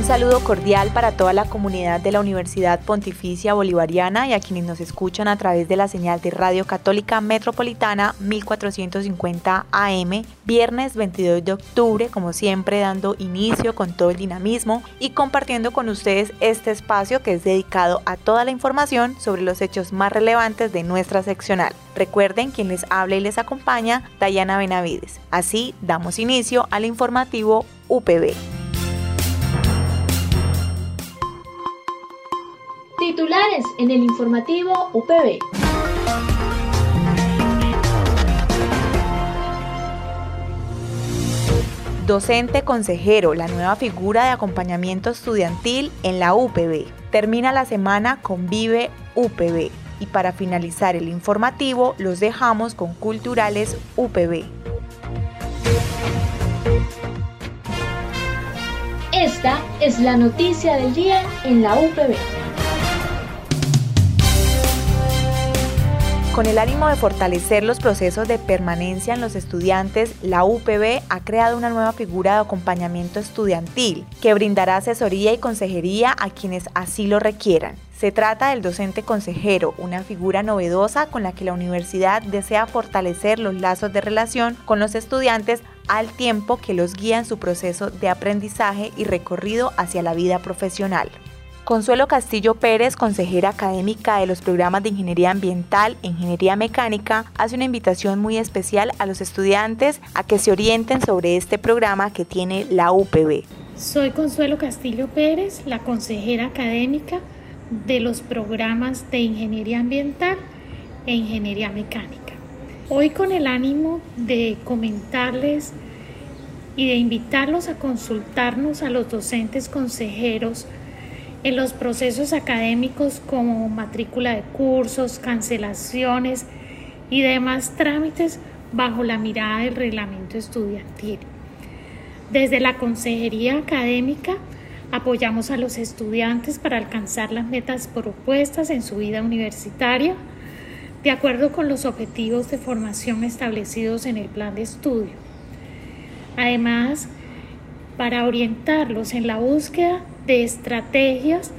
Un saludo cordial para toda la comunidad de la Universidad Pontificia Bolivariana y a quienes nos escuchan a través de la señal de Radio Católica Metropolitana 1450 AM, viernes 22 de octubre, como siempre dando inicio con todo el dinamismo y compartiendo con ustedes este espacio que es dedicado a toda la información sobre los hechos más relevantes de nuestra seccional. Recuerden quien les habla y les acompaña, Dayana Benavides. Así damos inicio al informativo UPB. Titulares en el informativo UPB. Docente consejero, la nueva figura de acompañamiento estudiantil en la UPB. Termina la semana con Vive UPB. Y para finalizar el informativo, los dejamos con Culturales UPB. Esta es la noticia del día en la UPB. Con el ánimo de fortalecer los procesos de permanencia en los estudiantes, la UPB ha creado una nueva figura de acompañamiento estudiantil que brindará asesoría y consejería a quienes así lo requieran. Se trata del docente consejero, una figura novedosa con la que la universidad desea fortalecer los lazos de relación con los estudiantes al tiempo que los guía en su proceso de aprendizaje y recorrido hacia la vida profesional. Consuelo Castillo Pérez, consejera académica de los programas de Ingeniería Ambiental e Ingeniería Mecánica, hace una invitación muy especial a los estudiantes a que se orienten sobre este programa que tiene la UPB. Soy Consuelo Castillo Pérez, la consejera académica de los programas de Ingeniería Ambiental e Ingeniería Mecánica. Hoy con el ánimo de comentarles y de invitarlos a consultarnos a los docentes consejeros en los procesos académicos como matrícula de cursos, cancelaciones y demás trámites bajo la mirada del reglamento estudiantil. Desde la Consejería Académica apoyamos a los estudiantes para alcanzar las metas propuestas en su vida universitaria de acuerdo con los objetivos de formación establecidos en el plan de estudio. Además, para orientarlos en la búsqueda de estrategias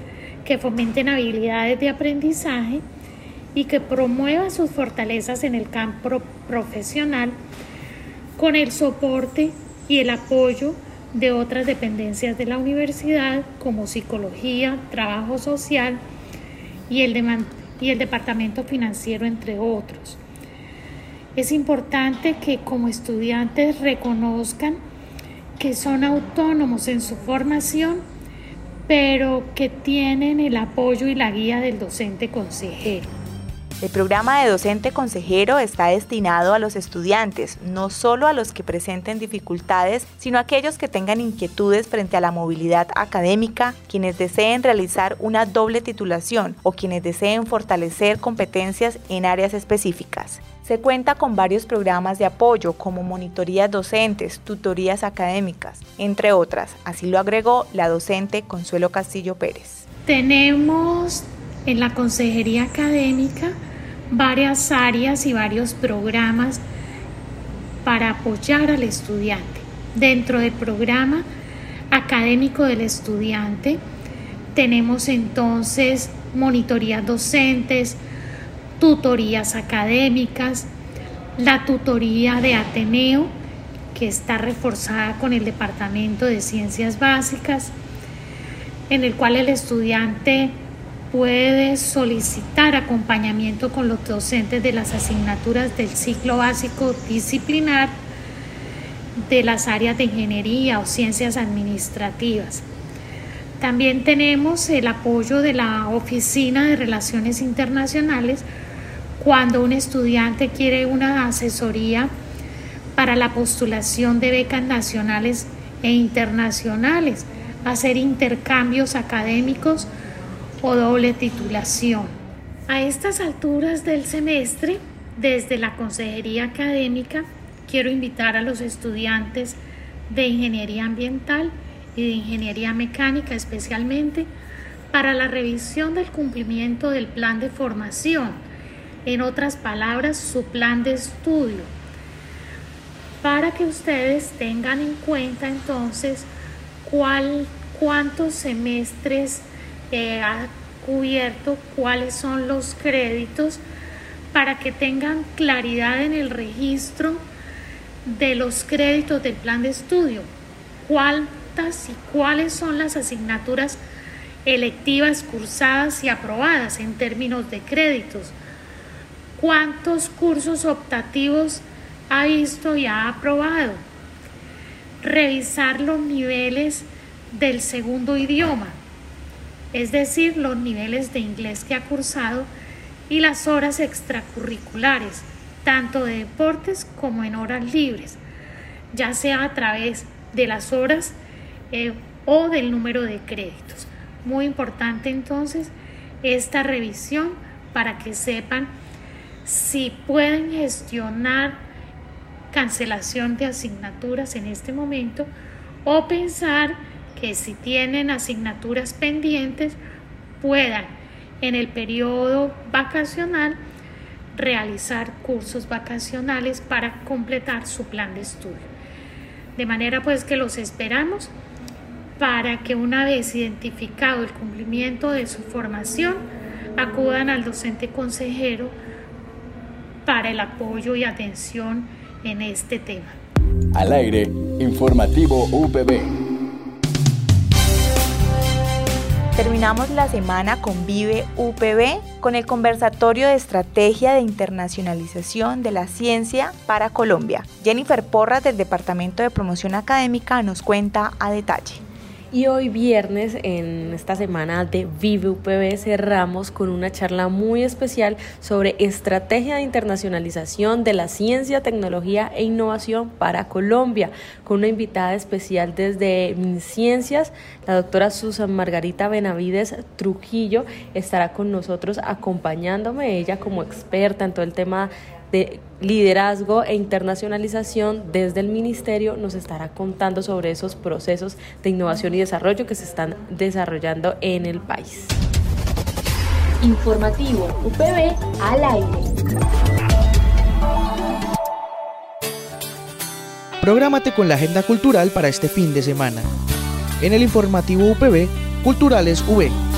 que fomenten habilidades de aprendizaje y que promuevan sus fortalezas en el campo profesional con el soporte y el apoyo de otras dependencias de la universidad como psicología, trabajo social y el, y el departamento financiero, entre otros. Es importante que como estudiantes reconozcan que son autónomos en su formación pero que tienen el apoyo y la guía del docente consejero. El programa de docente consejero está destinado a los estudiantes, no solo a los que presenten dificultades, sino a aquellos que tengan inquietudes frente a la movilidad académica, quienes deseen realizar una doble titulación o quienes deseen fortalecer competencias en áreas específicas. Se cuenta con varios programas de apoyo como monitorías docentes, tutorías académicas, entre otras. Así lo agregó la docente Consuelo Castillo Pérez. Tenemos en la Consejería Académica varias áreas y varios programas para apoyar al estudiante. Dentro del programa académico del estudiante tenemos entonces monitorías docentes, tutorías académicas, la tutoría de Ateneo, que está reforzada con el Departamento de Ciencias Básicas, en el cual el estudiante puede solicitar acompañamiento con los docentes de las asignaturas del ciclo básico disciplinar de las áreas de ingeniería o ciencias administrativas. También tenemos el apoyo de la Oficina de Relaciones Internacionales cuando un estudiante quiere una asesoría para la postulación de becas nacionales e internacionales hacer intercambios académicos o doble titulación. A estas alturas del semestre, desde la Consejería Académica, quiero invitar a los estudiantes de Ingeniería Ambiental y de Ingeniería Mecánica especialmente para la revisión del cumplimiento del plan de formación, en otras palabras, su plan de estudio, para que ustedes tengan en cuenta entonces cuál, cuántos semestres eh, ha cubierto, cuáles son los créditos, para que tengan claridad en el registro de los créditos del plan de estudio, cuántas y cuáles son las asignaturas electivas cursadas y aprobadas en términos de créditos, cuántos cursos optativos ha visto y ha aprobado, revisar los niveles del segundo idioma, es decir, los niveles de inglés que ha cursado y las horas extracurriculares, tanto de deportes como en horas libres, ya sea a través de las horas eh, o del número de créditos. Muy importante entonces esta revisión para que sepan si pueden gestionar cancelación de asignaturas en este momento o pensar que si tienen asignaturas pendientes puedan en el periodo vacacional realizar cursos vacacionales para completar su plan de estudio. De manera pues que los esperamos para que una vez identificado el cumplimiento de su formación, acudan al docente consejero para el apoyo y atención en este tema. Al aire, informativo UPB. Terminamos la semana con Vive UPB con el conversatorio de estrategia de internacionalización de la ciencia para Colombia. Jennifer Porras del Departamento de Promoción Académica nos cuenta a detalle. Y hoy viernes, en esta semana de Vive UPB, cerramos con una charla muy especial sobre estrategia de internacionalización de la ciencia, tecnología e innovación para Colombia, con una invitada especial desde MinCiencias, la doctora Susan Margarita Benavides Trujillo, estará con nosotros acompañándome, ella como experta en todo el tema de liderazgo e internacionalización desde el ministerio nos estará contando sobre esos procesos de innovación y desarrollo que se están desarrollando en el país. Informativo UPB al aire. Prográmate con la agenda cultural para este fin de semana. En el informativo UPB, Culturales V.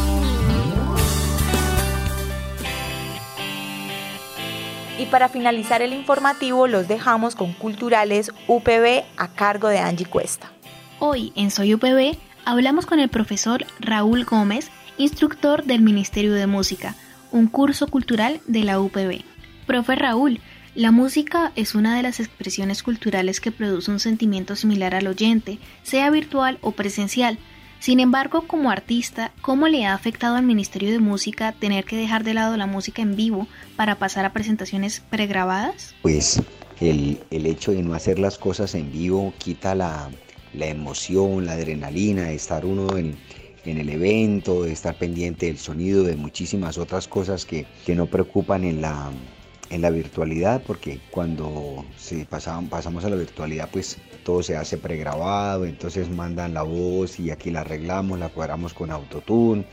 para finalizar el informativo los dejamos con Culturales UPB a cargo de Angie Cuesta. Hoy en Soy UPB hablamos con el profesor Raúl Gómez, instructor del Ministerio de Música, un curso cultural de la UPB. Profe Raúl, la música es una de las expresiones culturales que produce un sentimiento similar al oyente, sea virtual o presencial, sin embargo, como artista, ¿cómo le ha afectado al Ministerio de Música tener que dejar de lado la música en vivo para pasar a presentaciones pregrabadas? Pues el, hecho de no hacer las cosas en vivo quita la, emoción, la adrenalina de estar uno en, el evento, de estar pendiente del sonido, de muchísimas otras cosas que, que no preocupan en la, en la virtualidad, porque cuando se pasamos a la virtualidad, pues todo se hace pregrabado, entonces mandan la voz y aquí la arreglamos, la cuadramos con autotune,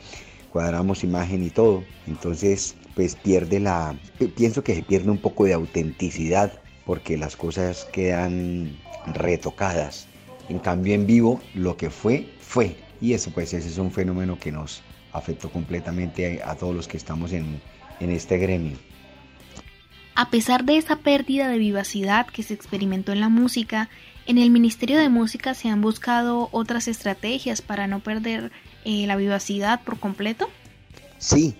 cuadramos imagen y todo. Entonces, pues pierde la, pienso que se pierde un poco de autenticidad porque las cosas quedan retocadas. En cambio, en vivo, lo que fue, fue. Y eso, pues, ese es un fenómeno que nos afectó completamente a, todos los que estamos en, en este gremio. A pesar de esa pérdida de vivacidad que se experimentó en la música, en el Ministerio de Música se han buscado otras estrategias para no perder eh, la vivacidad por completo. Sí,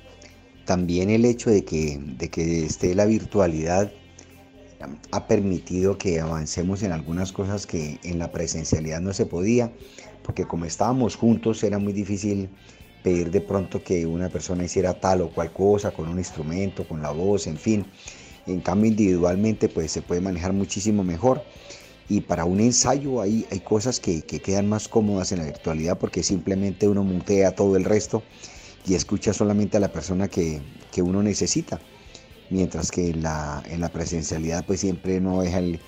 también el hecho de que, de que esté la virtualidad ha permitido que avancemos en algunas cosas que en la presencialidad no se podía, porque como estábamos juntos era muy difícil pedir de pronto que una persona hiciera tal o cual cosa con un instrumento, con la voz, en fin. En cambio, individualmente pues se puede manejar muchísimo mejor y para un ensayo hay, hay cosas que, quedan más cómodas en la virtualidad porque simplemente uno mutea todo el resto y escucha solamente a la persona que, uno necesita. Mientras que en la, en la presencialidad pues siempre no deja el,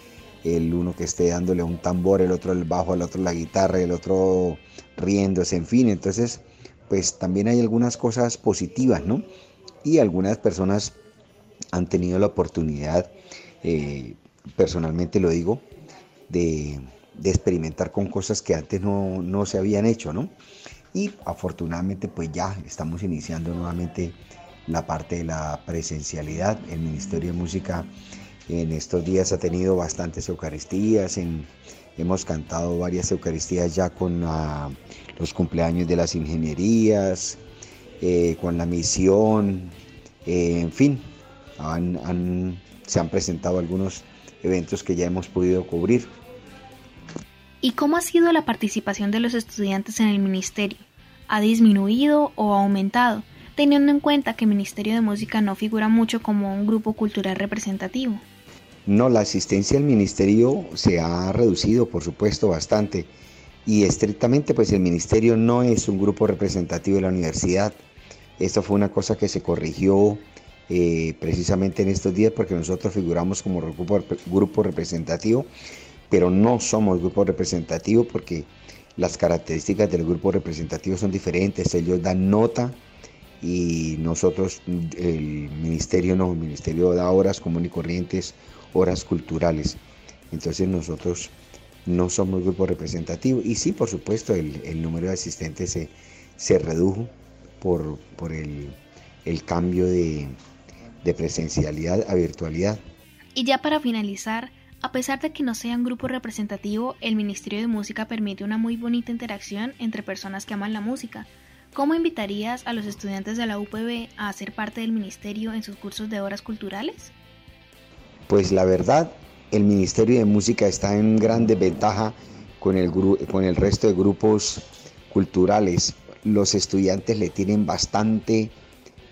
el uno que esté dándole un tambor, el otro el bajo, el otro la guitarra, el otro riéndose, en fin. Entonces pues también hay algunas cosas positivas, ¿no? Y algunas personas han tenido la oportunidad, eh, personalmente lo digo, de, experimentar con cosas que antes no, se habían hecho, ¿no? Y afortunadamente pues ya estamos iniciando nuevamente la parte de la presencialidad. El Ministerio de Música en estos días ha tenido bastantes Eucaristías, hemos cantado varias Eucaristías ya con los cumpleaños de las ingenierías, eh, con la misión, eh, en fin, se han presentado algunos eventos que ya hemos podido cubrir. ¿Y cómo ha sido la participación de los estudiantes en el ministerio? ¿Ha disminuido o ha aumentado, teniendo en cuenta que el Ministerio de Música no figura mucho como un grupo cultural representativo? No, la asistencia al ministerio se ha reducido, por supuesto, bastante. Y estrictamente, pues el ministerio no es un grupo representativo de la universidad. Esto fue una cosa que se corrigió eh, precisamente en estos días porque nosotros figuramos como grupo, representativo pero no somos grupo representativo porque las características del grupo representativo son diferentes. Ellos dan nota y nosotros, el ministerio no, el ministerio da horas comunes y corrientes, horas culturales. Entonces nosotros no somos grupo representativo. Y sí, por supuesto, el, número de asistentes se, se redujo por, por el, cambio de, de presencialidad a virtualidad. Y ya para finalizar, a pesar de que no sea un grupo representativo, el Ministerio de Música permite una muy bonita interacción entre personas que aman la música. ¿Cómo invitarías a los estudiantes de la UPB a hacer parte del ministerio en sus cursos de horas culturales? Pues la verdad, el Ministerio de Música está en gran desventaja con el, con el resto de grupos culturales. Los estudiantes le tienen bastante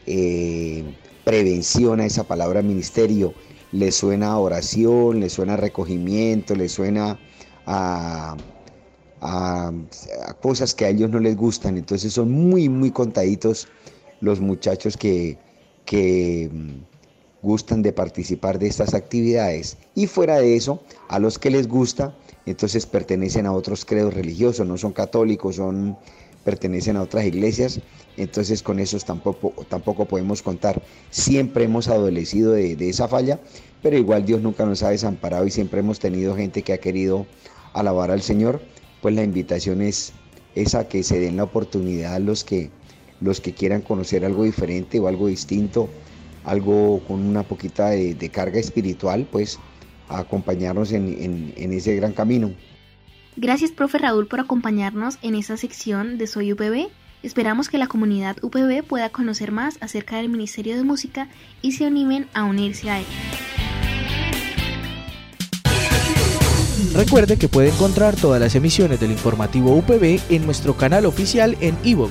eh, prevención a esa palabra ministerio le suena a oración, le suena a recogimiento, le suena a, cosas que a ellos no les gustan. Entonces son muy, muy contaditos los muchachos que, que mm, gustan de participar de estas actividades. Y fuera de eso, a los que les gusta, entonces pertenecen a otros credos religiosos, no son católicos, son pertenecen a otras iglesias, entonces con esos tampoco, tampoco podemos contar. Siempre hemos adolecido de, esa falla, pero igual Dios nunca nos ha desamparado y siempre hemos tenido gente que ha querido alabar al Señor, pues la invitación es, esa que se den la oportunidad a los que, los que quieran conocer algo diferente o algo distinto, algo con una poquita de, carga espiritual, pues a acompañarnos en ese gran camino. Gracias, profe Raúl, por acompañarnos en esta sección de Soy UPB. Esperamos que la comunidad UPB pueda conocer más acerca del Ministerio de Música y se animen a unirse a él. Recuerde que puede encontrar todas las emisiones del informativo UPB en nuestro canal oficial en iVoox,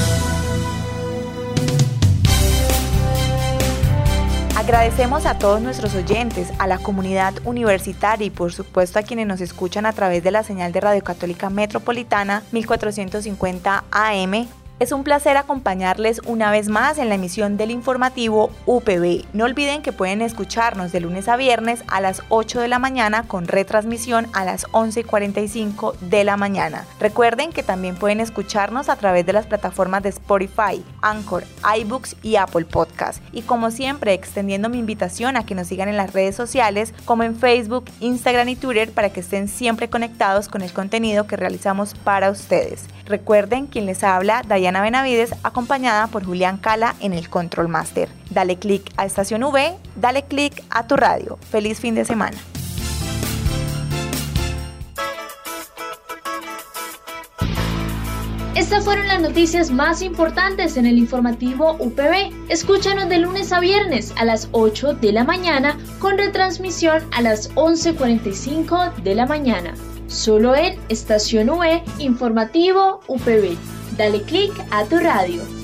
Agradecemos a todos nuestros oyentes, a la comunidad universitaria y por supuesto a quienes nos escuchan a través de la señal de Radio Católica Metropolitana 1450 AM es un placer acompañarles una vez más en la emisión del informativo UPB. No olviden que pueden escucharnos de lunes a viernes a las 8 de la mañana con retransmisión a las 11.45 de la mañana. Recuerden que también pueden escucharnos a través de las plataformas de Spotify, Anchor, iBooks y Apple Podcast. Y como siempre, extendiendo mi invitación a que nos sigan en las redes sociales como en Facebook, Instagram y Twitter para que estén siempre conectados con el contenido que realizamos para ustedes. Recuerden quien les habla, Benavides, acompañada por Julián Cala en el Control Master. Dale click a Estación V, dale click a tu radio. Feliz fin de semana. Estas fueron las noticias más importantes en el informativo UPB. Escúchanos de lunes a viernes a las 8 de la mañana con retransmisión a las 11.45 de la mañana. Solo en Estación UE Informativo UPB. Dale clic a tu radio.